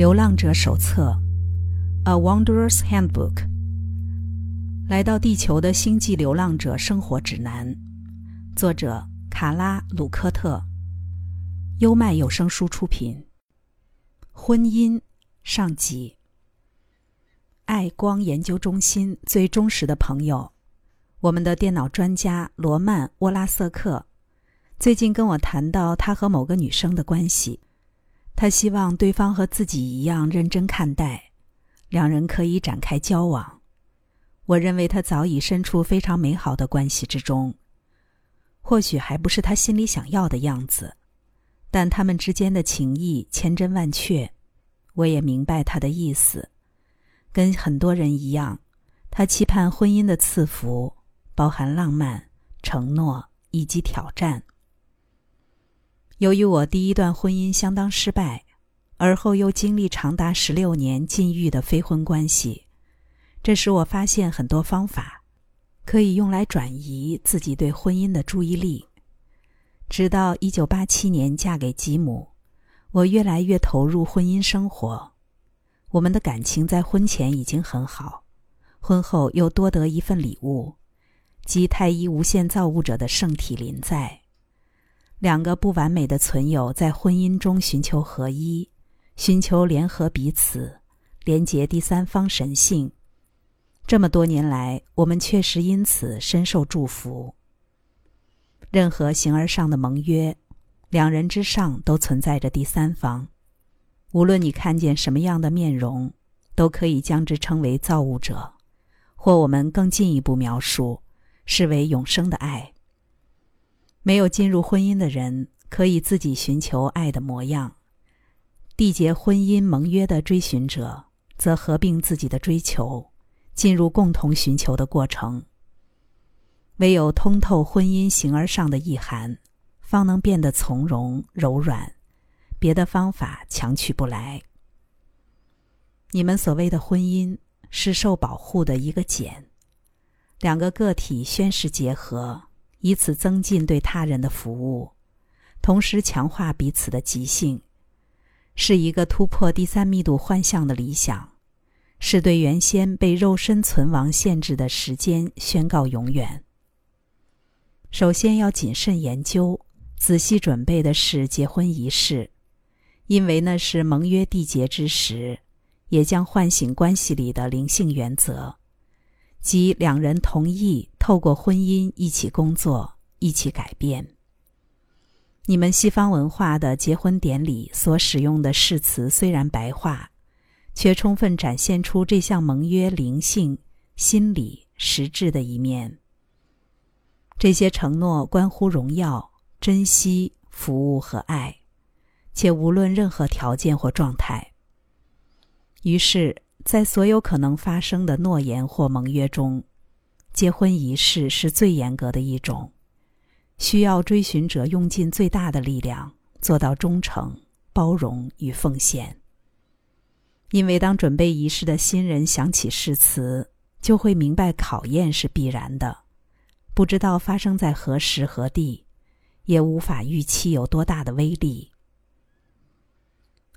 流浪者手册，《A Wanderer's Handbook》。来到地球的星际流浪者生活指南，作者卡拉·鲁科特。优麦有声书出品。婚姻上集。爱光研究中心最忠实的朋友，我们的电脑专家罗曼·沃拉瑟克，最近跟我谈到他和某个女生的关系。他希望对方和自己一样认真看待，两人可以展开交往。我认为他早已身处非常美好的关系之中，或许还不是他心里想要的样子，但他们之间的情谊千真万确。我也明白他的意思，跟很多人一样，他期盼婚姻的赐福包含浪漫、承诺以及挑战。由于我第一段婚姻相当失败，而后又经历长达十六年禁欲的非婚关系，这使我发现很多方法可以用来转移自己对婚姻的注意力。直到一九八七年嫁给吉姆，我越来越投入婚姻生活。我们的感情在婚前已经很好，婚后又多得一份礼物，即太一无限造物者的圣体临在。两个不完美的存有在婚姻中寻求合一，寻求联合彼此，连结第三方神性。这么多年来，我们确实因此深受祝福。任何形而上的盟约，两人之上都存在着第三方。无论你看见什么样的面容，都可以将之称为造物者，或我们更进一步描述，视为永生的爱。没有进入婚姻的人，可以自己寻求爱的模样；缔结婚姻盟约的追寻者，则合并自己的追求，进入共同寻求的过程。唯有通透婚姻形而上的意涵，方能变得从容柔软，别的方法强取不来。你们所谓的婚姻，是受保护的一个茧，两个个体宣誓结合。以此增进对他人的服务，同时强化彼此的极性，是一个突破第三密度幻象的理想，是对原先被肉身存亡限制的时间宣告永远。首先要谨慎研究、仔细准备的是结婚仪式，因为那是盟约缔结之时，也将唤醒关系里的灵性原则。即两人同意透过婚姻一起工作、一起改变。你们西方文化的结婚典礼所使用的誓词虽然白话，却充分展现出这项盟约灵性、心理、实质的一面。这些承诺关乎荣耀、珍惜、服务和爱，且无论任何条件或状态。于是。在所有可能发生的诺言或盟约中，结婚仪式是最严格的一种，需要追寻者用尽最大的力量做到忠诚、包容与奉献。因为当准备仪式的新人想起誓词，就会明白考验是必然的，不知道发生在何时何地，也无法预期有多大的威力，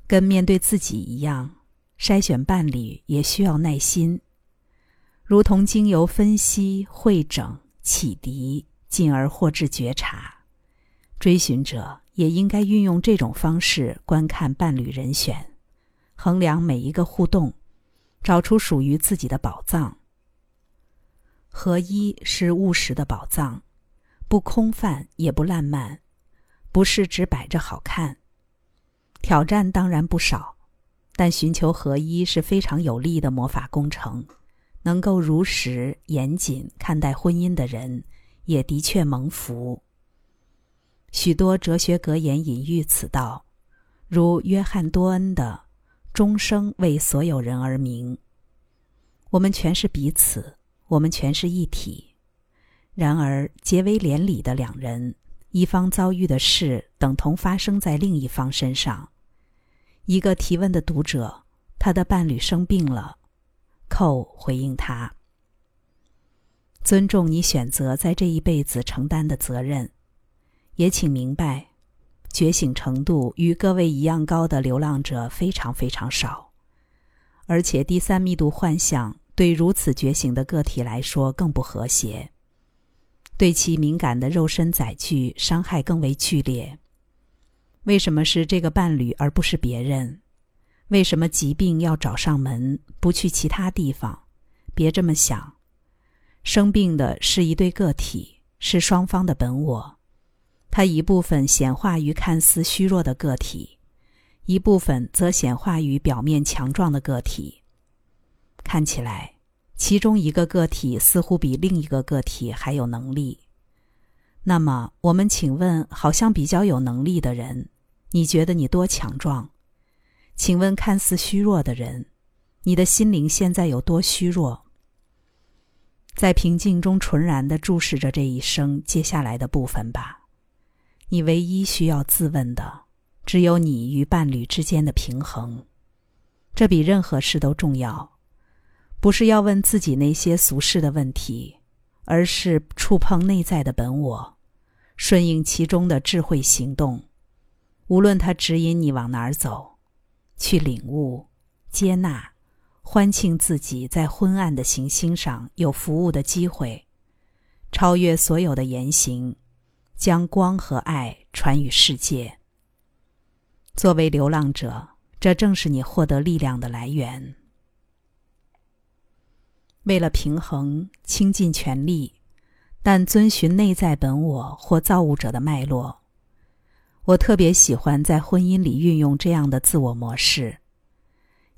跟面对自己一样。筛选伴侣也需要耐心，如同经由分析、会诊、启迪，进而获致觉察。追寻者也应该运用这种方式观看伴侣人选，衡量每一个互动，找出属于自己的宝藏。合一是务实的宝藏，不空泛也不烂漫，不是只摆着好看。挑战当然不少。但寻求合一是非常有利的魔法工程，能够如实严谨看待婚姻的人，也的确蒙福。许多哲学格言隐喻此道，如约翰多恩的“终生为所有人而鸣”。我们全是彼此，我们全是一体。然而，结为连理的两人，一方遭遇的事等同发生在另一方身上。一个提问的读者，他的伴侣生病了。寇回应他：“尊重你选择在这一辈子承担的责任，也请明白，觉醒程度与各位一样高的流浪者非常非常少，而且第三密度幻象对如此觉醒的个体来说更不和谐，对其敏感的肉身载具伤害更为剧烈。为什么是这个伴侣而不是别人？为什么疾病要找上门，不去其他地方？别这么想，生病的是一对个体，是双方的本我。它一部分显化于看似虚弱的个体，一部分则显化于表面强壮的个体。看起来，其中一个个体似乎比另一个个体还有能力。那么，我们请问，好像比较有能力的人。你觉得你多强壮？请问，看似虚弱的人，你的心灵现在有多虚弱？在平静中纯然的注视着这一生接下来的部分吧。你唯一需要自问的，只有你与伴侣之间的平衡。这比任何事都重要。不是要问自己那些俗世的问题，而是触碰内在的本我，顺应其中的智慧行动。无论他指引你往哪儿走，去领悟、接纳、欢庆自己在昏暗的行星上有服务的机会，超越所有的言行，将光和爱传与世界。作为流浪者，这正是你获得力量的来源。为了平衡，倾尽全力，但遵循内在本我或造物者的脉络。我特别喜欢在婚姻里运用这样的自我模式，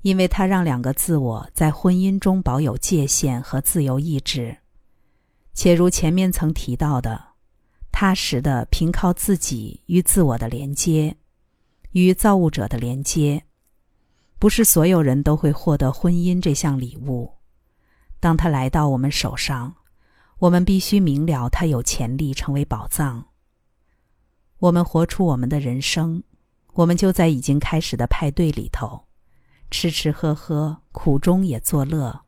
因为它让两个自我在婚姻中保有界限和自由意志，且如前面曾提到的，踏实的凭靠自己与自我的连接，与造物者的连接。不是所有人都会获得婚姻这项礼物，当他来到我们手上，我们必须明了他有潜力成为宝藏。我们活出我们的人生，我们就在已经开始的派对里头，吃吃喝喝，苦中也作乐，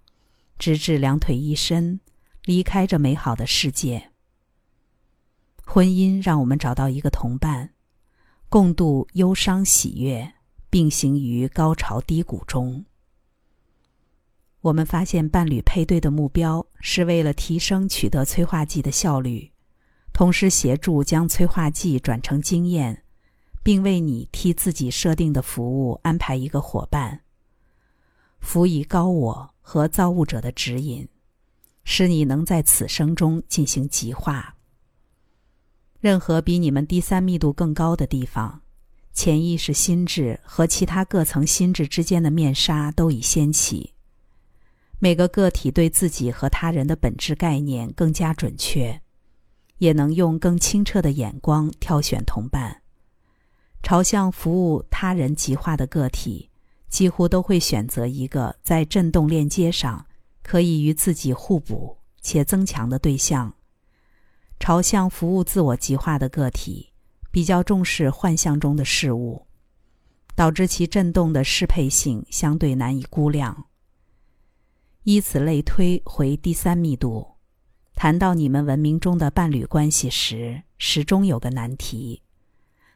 直至两腿一伸，离开这美好的世界。婚姻让我们找到一个同伴，共度忧伤喜悦，并行于高潮低谷中。我们发现伴侣配对的目标是为了提升取得催化剂的效率。同时协助将催化剂转成经验，并为你替自己设定的服务安排一个伙伴。辅以高我和造物者的指引，使你能在此生中进行极化。任何比你们第三密度更高的地方，潜意识心智和其他各层心智之间的面纱都已掀起。每个个体对自己和他人的本质概念更加准确。也能用更清澈的眼光挑选同伴，朝向服务他人极化的个体，几乎都会选择一个在振动链接上可以与自己互补且增强的对象。朝向服务自我极化的个体，比较重视幻象中的事物，导致其振动的适配性相对难以估量。以此类推，回第三密度。谈到你们文明中的伴侣关系时，始终有个难题，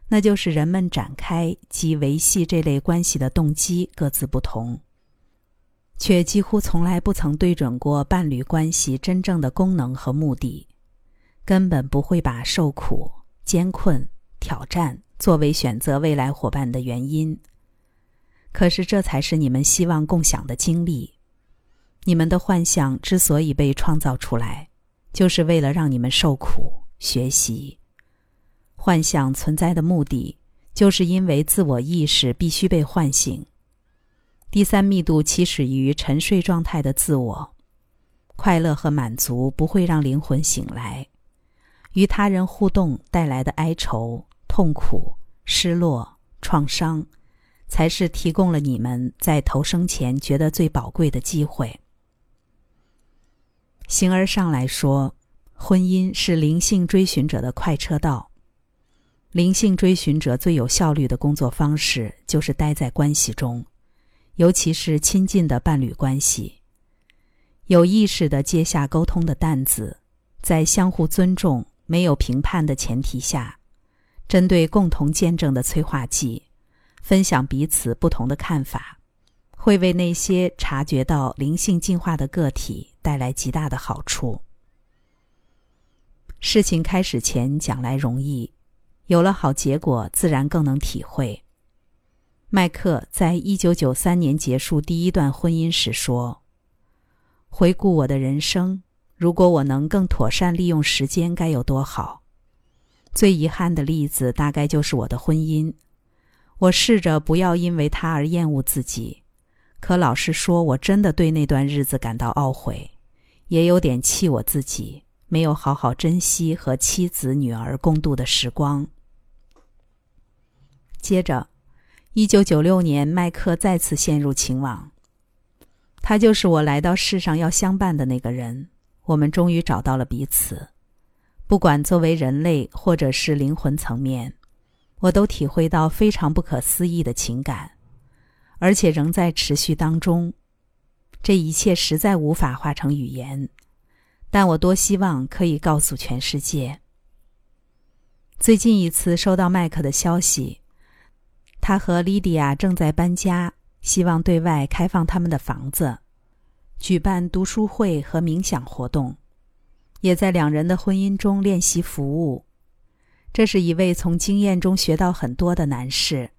那就是人们展开及维系这类关系的动机各自不同，却几乎从来不曾对准过伴侣关系真正的功能和目的，根本不会把受苦、艰困、挑战作为选择未来伙伴的原因。可是，这才是你们希望共享的经历。你们的幻想之所以被创造出来。就是为了让你们受苦学习。幻象存在的目的，就是因为自我意识必须被唤醒。第三密度起始于沉睡状态的自我，快乐和满足不会让灵魂醒来。与他人互动带来的哀愁、痛苦、失落、创伤，才是提供了你们在投生前觉得最宝贵的机会。形而上来说，婚姻是灵性追寻者的快车道。灵性追寻者最有效率的工作方式就是待在关系中，尤其是亲近的伴侣关系，有意识的接下沟通的担子，在相互尊重、没有评判的前提下，针对共同见证的催化剂，分享彼此不同的看法，会为那些察觉到灵性进化的个体带来极大的好处。事情开始前讲来容易，有了好结果，自然更能体会。麦克在一九九三年结束第一段婚姻时说：“回顾我的人生，如果我能更妥善利用时间，该有多好！最遗憾的例子，大概就是我的婚姻。我试着不要因为他而厌恶自己，可老实说，我真的对那段日子感到懊悔，也有点气我自己。”没有好好珍惜和妻子、女儿共度的时光。接着，一九九六年，麦克再次陷入情网。他就是我来到世上要相伴的那个人。我们终于找到了彼此。不管作为人类，或者是灵魂层面，我都体会到非常不可思议的情感，而且仍在持续当中。这一切实在无法化成语言。但我多希望可以告诉全世界。最近一次收到麦克的消息，他和莉迪亚正在搬家，希望对外开放他们的房子，举办读书会和冥想活动，也在两人的婚姻中练习服务。这是一位从经验中学到很多的男士。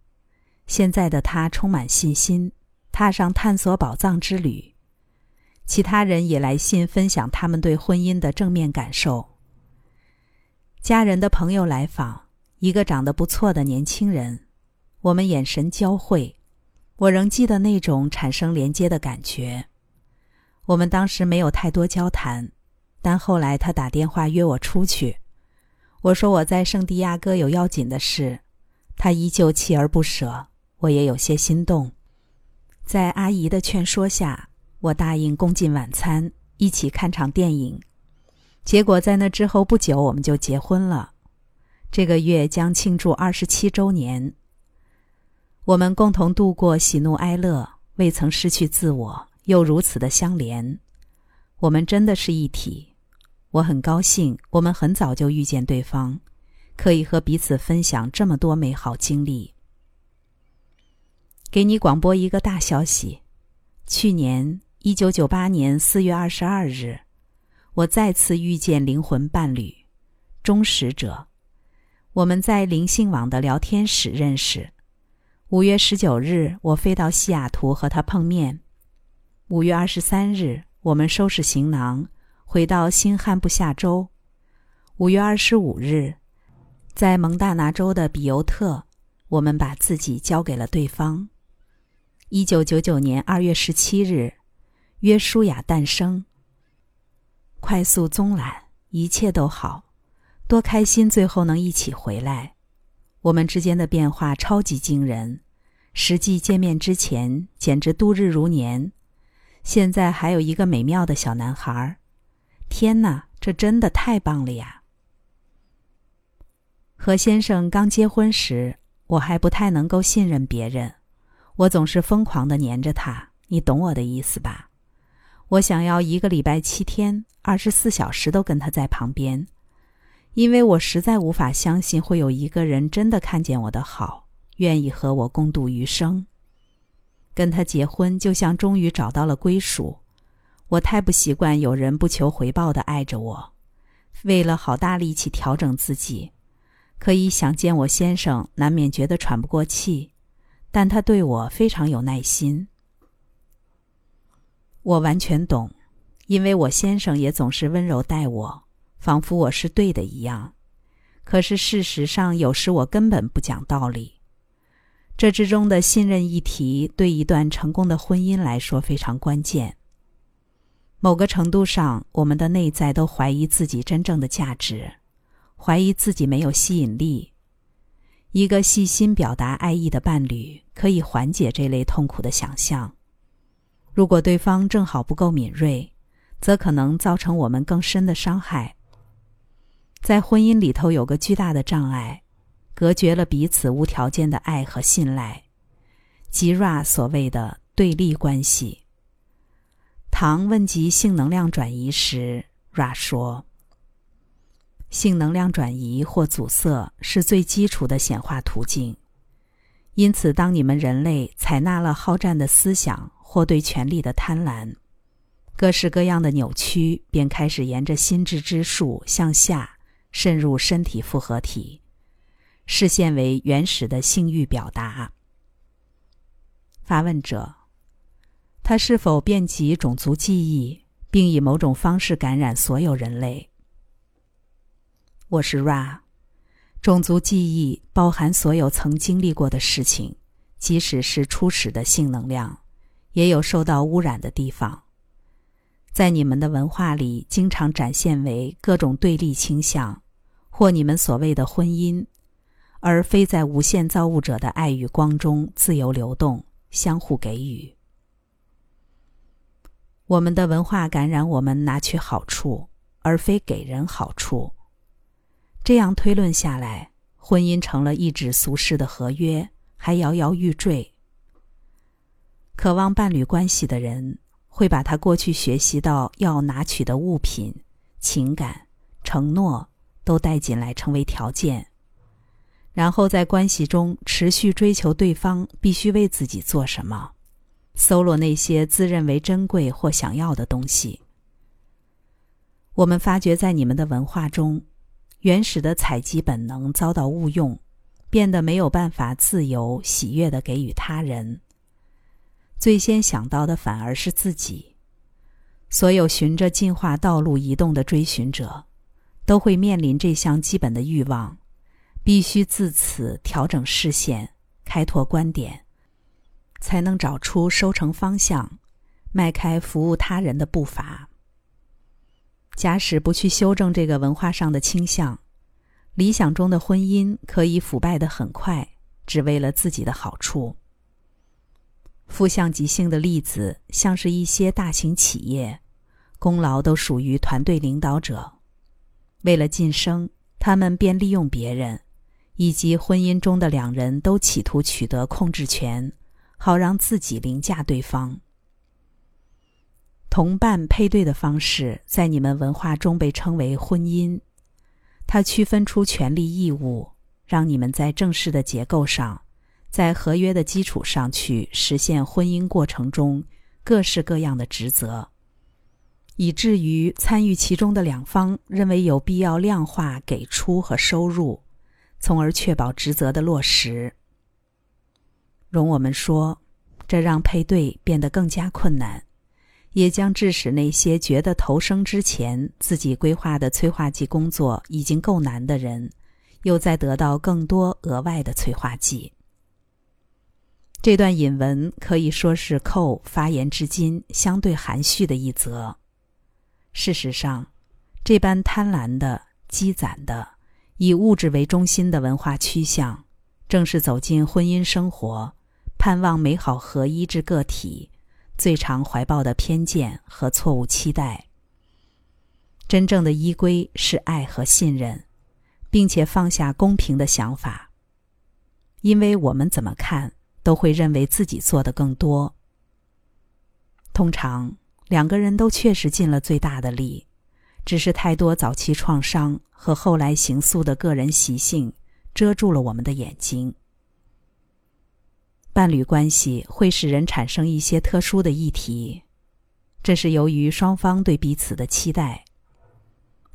现在的他充满信心，踏上探索宝藏之旅。其他人也来信分享他们对婚姻的正面感受。家人的朋友来访，一个长得不错的年轻人，我们眼神交汇，我仍记得那种产生连接的感觉。我们当时没有太多交谈，但后来他打电话约我出去。我说我在圣地亚哥有要紧的事，他依旧锲而不舍，我也有些心动。在阿姨的劝说下。我答应共进晚餐，一起看场电影。结果在那之后不久，我们就结婚了。这个月将庆祝二十七周年。我们共同度过喜怒哀乐，未曾失去自我，又如此的相连。我们真的是一体。我很高兴，我们很早就遇见对方，可以和彼此分享这么多美好经历。给你广播一个大消息：去年。一九九八年四月二十二日，我再次遇见灵魂伴侣，忠实者。我们在灵性网的聊天室认识。五月十九日，我飞到西雅图和他碰面。五月二十三日，我们收拾行囊回到新罕布夏州。五月二十五日，在蒙大拿州的比尤特，我们把自己交给了对方。一九九九年二月十七日。约书亚诞生。快速棕缆，一切都好，多开心！最后能一起回来，我们之间的变化超级惊人。实际见面之前，简直度日如年。现在还有一个美妙的小男孩儿。天哪，这真的太棒了呀！何先生刚结婚时，我还不太能够信任别人，我总是疯狂的黏着他，你懂我的意思吧？我想要一个礼拜七天，二十四小时都跟他在旁边，因为我实在无法相信会有一个人真的看见我的好，愿意和我共度余生。跟他结婚，就像终于找到了归属。我太不习惯有人不求回报的爱着我，为了好大力气调整自己，可以想见我先生难免觉得喘不过气，但他对我非常有耐心。我完全懂，因为我先生也总是温柔待我，仿佛我是对的一样。可是事实上，有时我根本不讲道理。这之中的信任议题，对一段成功的婚姻来说非常关键。某个程度上，我们的内在都怀疑自己真正的价值，怀疑自己没有吸引力。一个细心表达爱意的伴侣，可以缓解这类痛苦的想象。如果对方正好不够敏锐，则可能造成我们更深的伤害。在婚姻里头有个巨大的障碍，隔绝了彼此无条件的爱和信赖，即 Ra 所谓的对立关系。唐问及性能量转移时，Ra 说：“性能量转移或阻塞是最基础的显化途径。因此，当你们人类采纳了好战的思想或对权力的贪婪，各式各样的扭曲便开始沿着心智之树向下渗入身体复合体，视现为原始的性欲表达。发问者：他是否遍及种族记忆，并以某种方式感染所有人类？我是 Ra。种族记忆包含所有曾经历过的事情，即使是初始的性能量，也有受到污染的地方。在你们的文化里，经常展现为各种对立倾向，或你们所谓的婚姻，而非在无限造物者的爱与光中自由流动、相互给予。我们的文化感染我们拿取好处，而非给人好处。这样推论下来，婚姻成了一纸俗世的合约，还摇摇欲坠。渴望伴侣关系的人会把他过去学习到要拿取的物品、情感、承诺都带进来，成为条件，然后在关系中持续追求对方必须为自己做什么，搜罗那些自认为珍贵或想要的东西。我们发觉在你们的文化中。原始的采集本能遭到误用，变得没有办法自由喜悦的给予他人。最先想到的反而是自己。所有循着进化道路移动的追寻者，都会面临这项基本的欲望，必须自此调整视线，开拓观点，才能找出收成方向，迈开服务他人的步伐。假使不去修正这个文化上的倾向，理想中的婚姻可以腐败的很快，只为了自己的好处。负向极性的例子，像是一些大型企业，功劳都属于团队领导者，为了晋升，他们便利用别人，以及婚姻中的两人都企图取得控制权，好让自己凌驾对方。同伴配对的方式在你们文化中被称为婚姻，它区分出权利义务，让你们在正式的结构上，在合约的基础上去实现婚姻过程中各式各样的职责，以至于参与其中的两方认为有必要量化给出和收入，从而确保职责的落实。容我们说，这让配对变得更加困难。也将致使那些觉得投生之前自己规划的催化剂工作已经够难的人，又再得到更多额外的催化剂。这段引文可以说是寇发言至今相对含蓄的一则。事实上，这般贪婪的、积攒的、以物质为中心的文化趋向，正是走进婚姻生活、盼望美好合一之个体。最常怀抱的偏见和错误期待。真正的依归是爱和信任，并且放下公平的想法。因为我们怎么看都会认为自己做的更多。通常两个人都确实尽了最大的力，只是太多早期创伤和后来形塑的个人习性遮住了我们的眼睛。伴侣关系会使人产生一些特殊的议题，这是由于双方对彼此的期待。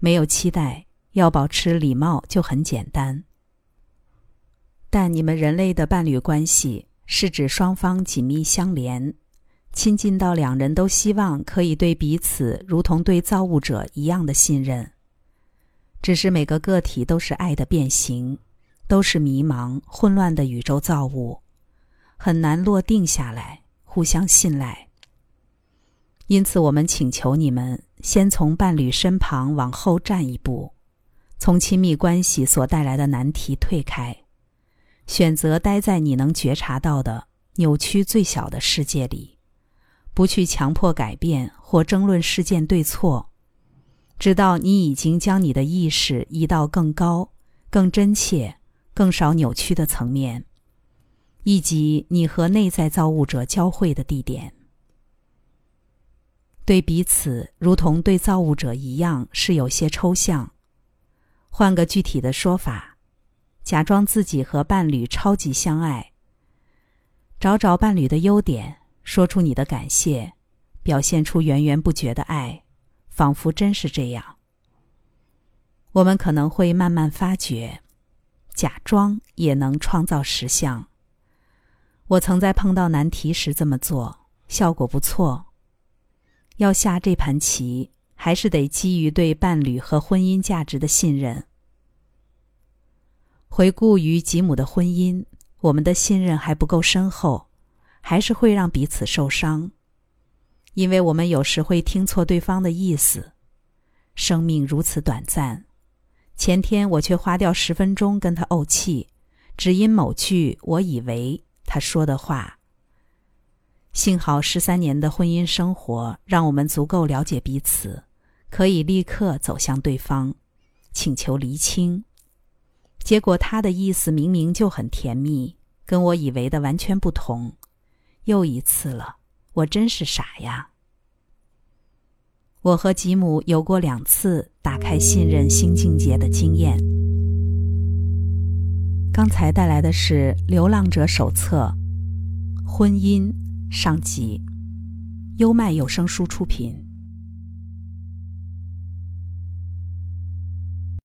没有期待，要保持礼貌就很简单。但你们人类的伴侣关系是指双方紧密相连，亲近到两人都希望可以对彼此如同对造物者一样的信任。只是每个个体都是爱的变形，都是迷茫混乱的宇宙造物。很难落定下来，互相信赖。因此，我们请求你们先从伴侣身旁往后站一步，从亲密关系所带来的难题退开，选择待在你能觉察到的扭曲最小的世界里，不去强迫改变或争论事件对错，直到你已经将你的意识移到更高、更真切、更少扭曲的层面。以及你和内在造物者交汇的地点，对彼此如同对造物者一样是有些抽象。换个具体的说法，假装自己和伴侣超级相爱，找找伴侣的优点，说出你的感谢，表现出源源不绝的爱，仿佛真是这样。我们可能会慢慢发觉，假装也能创造实相。我曾在碰到难题时这么做，效果不错。要下这盘棋，还是得基于对伴侣和婚姻价值的信任。回顾与吉姆的婚姻，我们的信任还不够深厚，还是会让彼此受伤，因为我们有时会听错对方的意思。生命如此短暂，前天我却花掉十分钟跟他怄气，只因某句我以为。他说的话。幸好十三年的婚姻生活让我们足够了解彼此，可以立刻走向对方，请求厘清。结果他的意思明明就很甜蜜，跟我以为的完全不同。又一次了，我真是傻呀！我和吉姆有过两次打开信任新境界的经验。刚才带来的是《流浪者手册》，婚姻上集，优麦有声书出品。